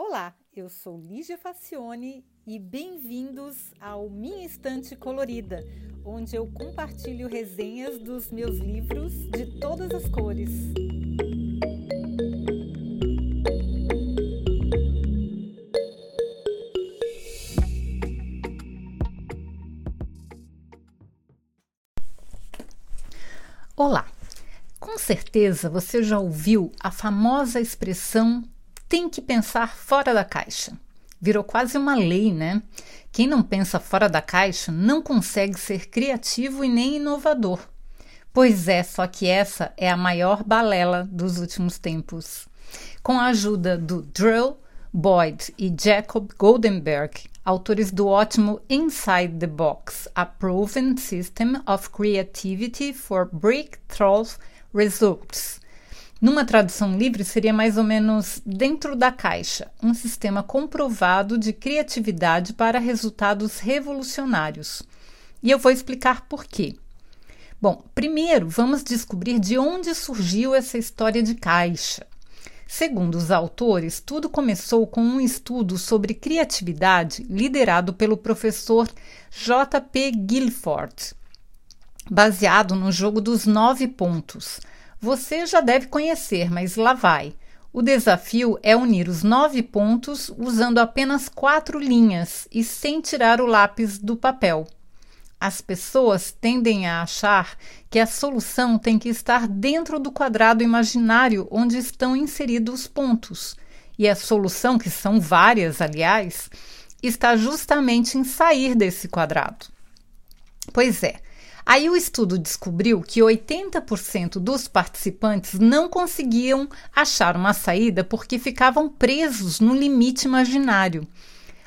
Olá, eu sou Lígia Facione e bem-vindos ao Minha Estante Colorida, onde eu compartilho resenhas dos meus livros de todas as cores. Olá! Com certeza você já ouviu a famosa expressão tem que pensar fora da caixa. Virou quase uma lei, né? Quem não pensa fora da caixa não consegue ser criativo e nem inovador. Pois é, só que essa é a maior balela dos últimos tempos. Com a ajuda do Drill, Boyd e Jacob Goldenberg, autores do ótimo Inside the Box: A Proven System of Creativity for Breakthrough Results numa tradução livre, seria mais ou menos dentro da caixa, um sistema comprovado de criatividade para resultados revolucionários. E eu vou explicar por quê. Bom, primeiro vamos descobrir de onde surgiu essa história de caixa. Segundo os autores, tudo começou com um estudo sobre criatividade liderado pelo professor J.P. Guilford, baseado no jogo dos nove pontos você já deve conhecer, mas lá vai. O desafio é unir os nove pontos usando apenas quatro linhas e sem tirar o lápis do papel. As pessoas tendem a achar que a solução tem que estar dentro do quadrado imaginário onde estão inseridos os pontos. E a solução, que são várias, aliás, está justamente em sair desse quadrado. Pois é, Aí o estudo descobriu que 80% dos participantes não conseguiam achar uma saída porque ficavam presos no limite imaginário.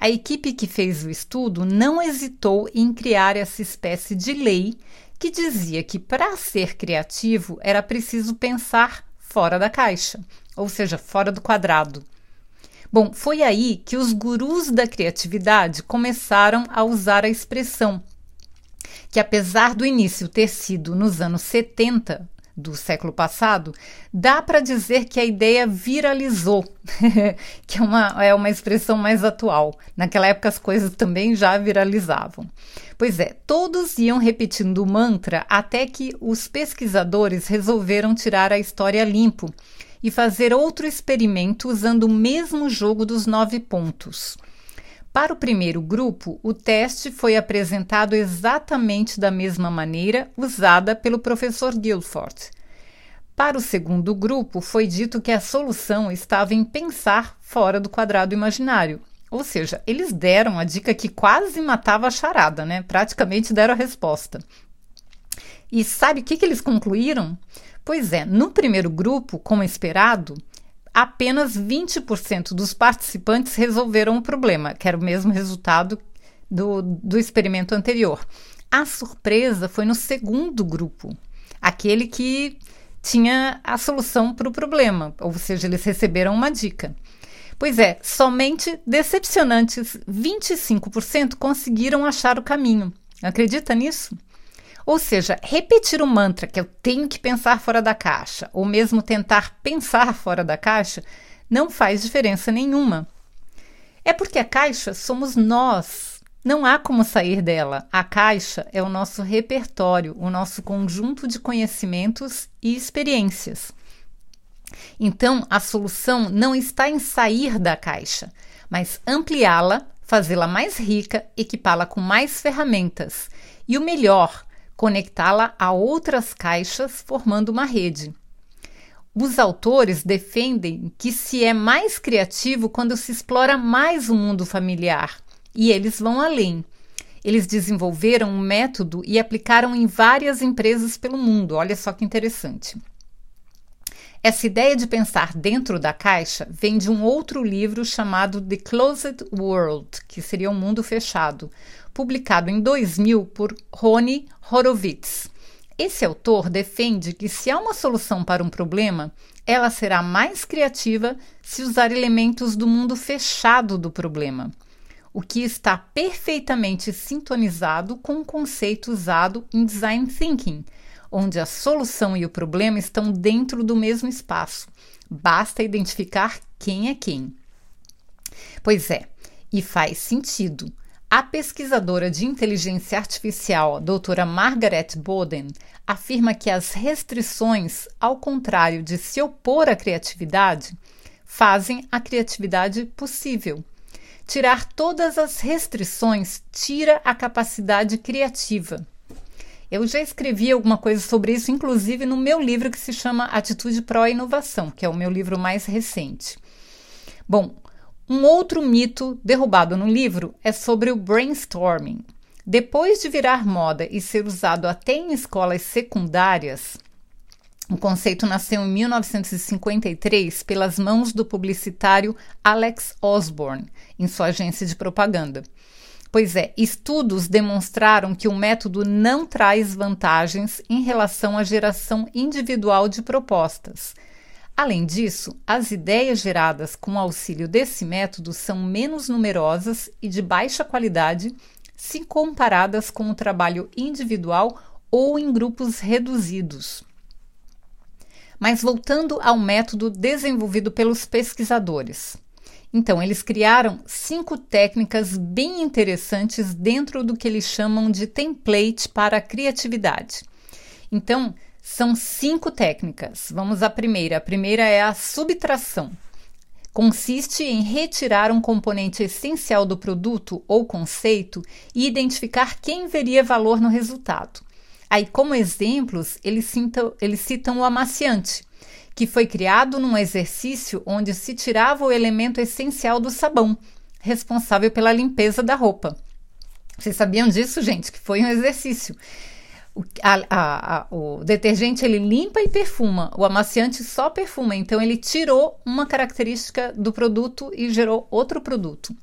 A equipe que fez o estudo não hesitou em criar essa espécie de lei que dizia que para ser criativo era preciso pensar fora da caixa, ou seja, fora do quadrado. Bom, foi aí que os gurus da criatividade começaram a usar a expressão que apesar do início ter sido nos anos 70 do século passado, dá para dizer que a ideia viralizou, que é uma, é uma expressão mais atual. Naquela época as coisas também já viralizavam. Pois é, todos iam repetindo o mantra até que os pesquisadores resolveram tirar a história limpo e fazer outro experimento usando o mesmo jogo dos nove pontos. Para o primeiro grupo, o teste foi apresentado exatamente da mesma maneira usada pelo professor Guilford. Para o segundo grupo, foi dito que a solução estava em pensar fora do quadrado imaginário. Ou seja, eles deram a dica que quase matava a charada, né? Praticamente deram a resposta. E sabe o que, que eles concluíram? Pois é, no primeiro grupo, como esperado, apenas 20% dos participantes resolveram o problema, que era o mesmo resultado do, do experimento anterior. A surpresa foi no segundo grupo, aquele que tinha a solução para o problema, ou seja, eles receberam uma dica. Pois é, somente decepcionantes 25% conseguiram achar o caminho. Acredita nisso? Ou seja, repetir o mantra que eu tenho que pensar fora da caixa, ou mesmo tentar pensar fora da caixa, não faz diferença nenhuma. É porque a caixa somos nós. Não há como sair dela. A caixa é o nosso repertório, o nosso conjunto de conhecimentos e experiências. Então, a solução não está em sair da caixa, mas ampliá-la, fazê-la mais rica, equipá-la com mais ferramentas. E o melhor, conectá-la a outras caixas, formando uma rede. Os autores defendem que se é mais criativo quando se explora mais o mundo familiar, e eles vão além. Eles desenvolveram um método e aplicaram em várias empresas pelo mundo. Olha só que interessante. Essa ideia de pensar dentro da caixa vem de um outro livro chamado The Closed World, que seria um mundo fechado, publicado em 2000 por Rony Horowitz. Esse autor defende que se há uma solução para um problema, ela será mais criativa se usar elementos do mundo fechado do problema, o que está perfeitamente sintonizado com o conceito usado em design thinking, onde a solução e o problema estão dentro do mesmo espaço. Basta identificar quem é quem. Pois é, e faz sentido. A pesquisadora de inteligência artificial, doutora Margaret Boden, afirma que as restrições, ao contrário de se opor à criatividade, fazem a criatividade possível. Tirar todas as restrições tira a capacidade criativa. Eu já escrevi alguma coisa sobre isso, inclusive no meu livro que se chama Atitude Pró-Inovação, que é o meu livro mais recente. Bom, um outro mito derrubado no livro é sobre o brainstorming. Depois de virar moda e ser usado até em escolas secundárias, o conceito nasceu em 1953 pelas mãos do publicitário Alex Osborne, em sua agência de propaganda. Pois é, estudos demonstraram que o método não traz vantagens em relação à geração individual de propostas. Além disso, as ideias geradas com auxílio desse método são menos numerosas e de baixa qualidade se comparadas com o trabalho individual ou em grupos reduzidos. Mas voltando ao método desenvolvido pelos pesquisadores. Então, eles criaram cinco técnicas bem interessantes dentro do que eles chamam de template para a criatividade. Então, são cinco técnicas. Vamos à primeira. A primeira é a subtração. Consiste em retirar um componente essencial do produto ou conceito e identificar quem veria valor no resultado. Aí, como exemplos, eles citam, eles citam o amaciante, que foi criado num exercício onde se tirava o elemento essencial do sabão, responsável pela limpeza da roupa. Vocês sabiam disso, gente? Que foi um exercício. O, a, a, a, o detergente ele limpa e perfuma, o amaciante só perfuma, então ele tirou uma característica do produto e gerou outro produto.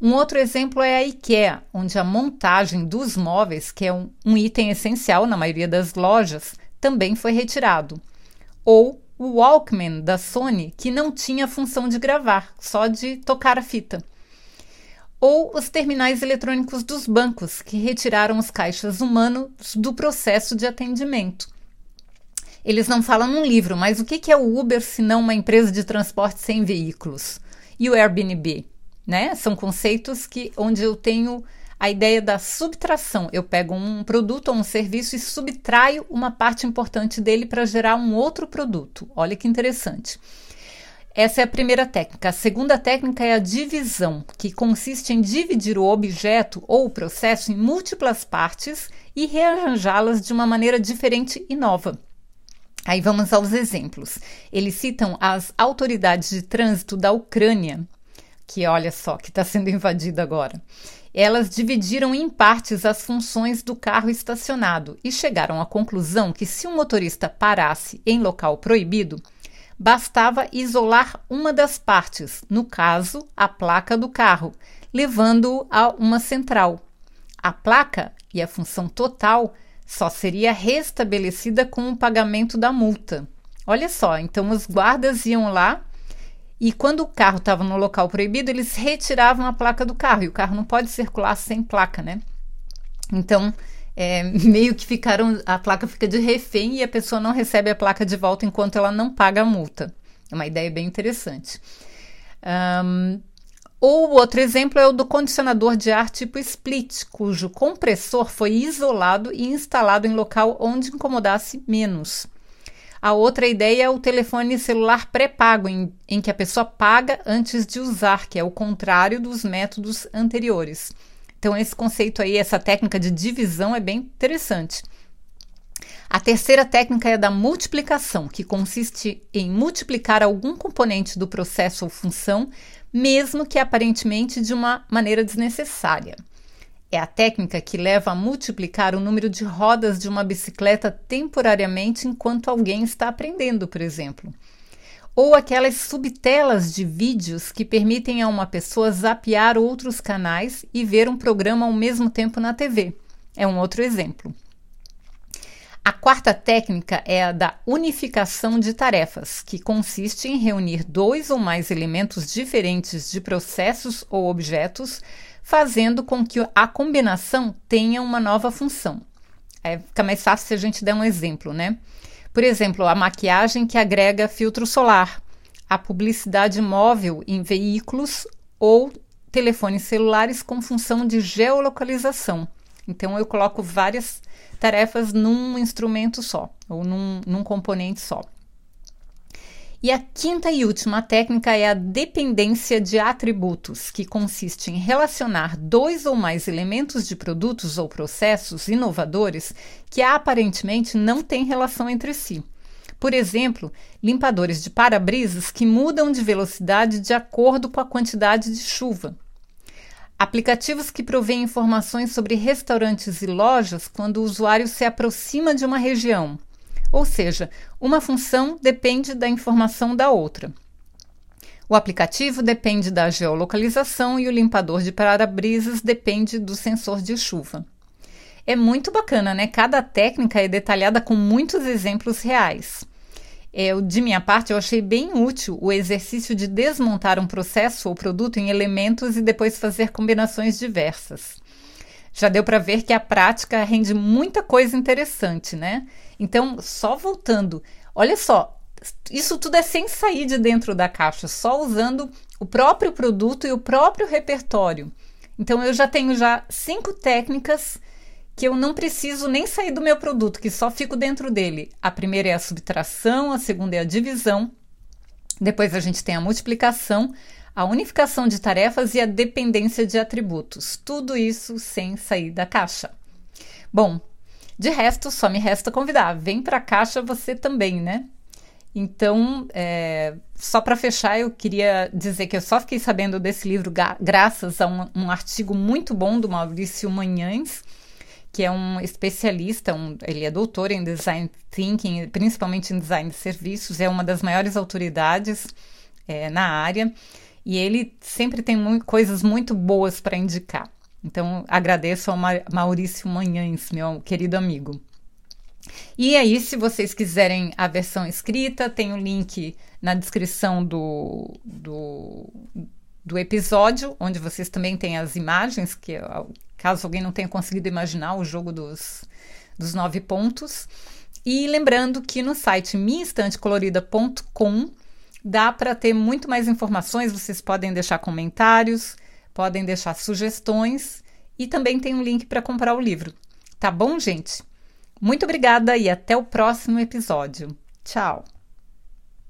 Um outro exemplo é a IKEA, onde a montagem dos móveis, que é um, um item essencial na maioria das lojas, também foi retirado. Ou o Walkman da Sony, que não tinha função de gravar, só de tocar a fita. Ou os terminais eletrônicos dos bancos, que retiraram os caixas humanos do processo de atendimento. Eles não falam num livro, mas o que é o Uber se não uma empresa de transporte sem veículos? E o Airbnb? Né? São conceitos que onde eu tenho a ideia da subtração. Eu pego um produto ou um serviço e subtraio uma parte importante dele para gerar um outro produto. Olha que interessante. Essa é a primeira técnica. A segunda técnica é a divisão, que consiste em dividir o objeto ou o processo em múltiplas partes e rearranjá-las de uma maneira diferente e nova. Aí vamos aos exemplos. Eles citam as autoridades de trânsito da Ucrânia, que olha só, que está sendo invadida agora elas dividiram em partes as funções do carro estacionado e chegaram à conclusão que se um motorista parasse em local proibido, bastava isolar uma das partes, no caso, a placa do carro, levando-o a uma central. A placa e a função total só seria restabelecida com o pagamento da multa. Olha só, então os guardas iam lá e quando o carro estava no local proibido, eles retiravam a placa do carro. E o carro não pode circular sem placa, né? Então, é, meio que ficaram. A placa fica de refém e a pessoa não recebe a placa de volta enquanto ela não paga a multa. É uma ideia bem interessante. Um, ou outro exemplo é o do condicionador de ar tipo split, cujo compressor foi isolado e instalado em local onde incomodasse menos. A outra ideia é o telefone celular pré-pago, em, em que a pessoa paga antes de usar, que é o contrário dos métodos anteriores. Então, esse conceito aí, essa técnica de divisão é bem interessante. A terceira técnica é da multiplicação, que consiste em multiplicar algum componente do processo ou função, mesmo que aparentemente de uma maneira desnecessária. É a técnica que leva a multiplicar o número de rodas de uma bicicleta temporariamente enquanto alguém está aprendendo, por exemplo. Ou aquelas subtelas de vídeos que permitem a uma pessoa zapear outros canais e ver um programa ao mesmo tempo na TV. É um outro exemplo. A quarta técnica é a da unificação de tarefas, que consiste em reunir dois ou mais elementos diferentes de processos ou objetos fazendo com que a combinação tenha uma nova função. É, fica mais fácil se a gente der um exemplo, né? Por exemplo, a maquiagem que agrega filtro solar, a publicidade móvel em veículos ou telefones celulares com função de geolocalização. Então eu coloco várias tarefas num instrumento só, ou num, num componente só. E a quinta e última técnica é a dependência de atributos, que consiste em relacionar dois ou mais elementos de produtos ou processos inovadores que aparentemente não têm relação entre si. Por exemplo, limpadores de para-brisas que mudam de velocidade de acordo com a quantidade de chuva. Aplicativos que provêm informações sobre restaurantes e lojas quando o usuário se aproxima de uma região. Ou seja, uma função depende da informação da outra. O aplicativo depende da geolocalização e o limpador de para-brisas depende do sensor de chuva. É muito bacana, né? Cada técnica é detalhada com muitos exemplos reais. Eu, de minha parte, eu achei bem útil o exercício de desmontar um processo ou produto em elementos e depois fazer combinações diversas. Já deu para ver que a prática rende muita coisa interessante, né? Então, só voltando, olha só, isso tudo é sem sair de dentro da caixa, só usando o próprio produto e o próprio repertório. Então, eu já tenho já cinco técnicas que eu não preciso nem sair do meu produto, que só fico dentro dele. A primeira é a subtração, a segunda é a divisão, depois a gente tem a multiplicação, a unificação de tarefas e a dependência de atributos. Tudo isso sem sair da caixa. Bom, de resto, só me resta convidar. Vem para a caixa você também, né? Então, é, só para fechar, eu queria dizer que eu só fiquei sabendo desse livro graças a um, um artigo muito bom do Maurício Manhães, que é um especialista, um, ele é doutor em design thinking, principalmente em design de serviços, é uma das maiores autoridades é, na área e ele sempre tem muito, coisas muito boas para indicar. Então, agradeço ao Maurício Manhães, meu querido amigo. E aí, se vocês quiserem a versão escrita, tem o um link na descrição do, do, do, episódio, onde vocês também têm as imagens, que caso alguém não tenha conseguido imaginar o jogo dos, dos nove pontos. E lembrando que no site minhaestantecolorida.com Dá para ter muito mais informações, vocês podem deixar comentários, podem deixar sugestões e também tem um link para comprar o livro. Tá bom, gente? Muito obrigada e até o próximo episódio. Tchau!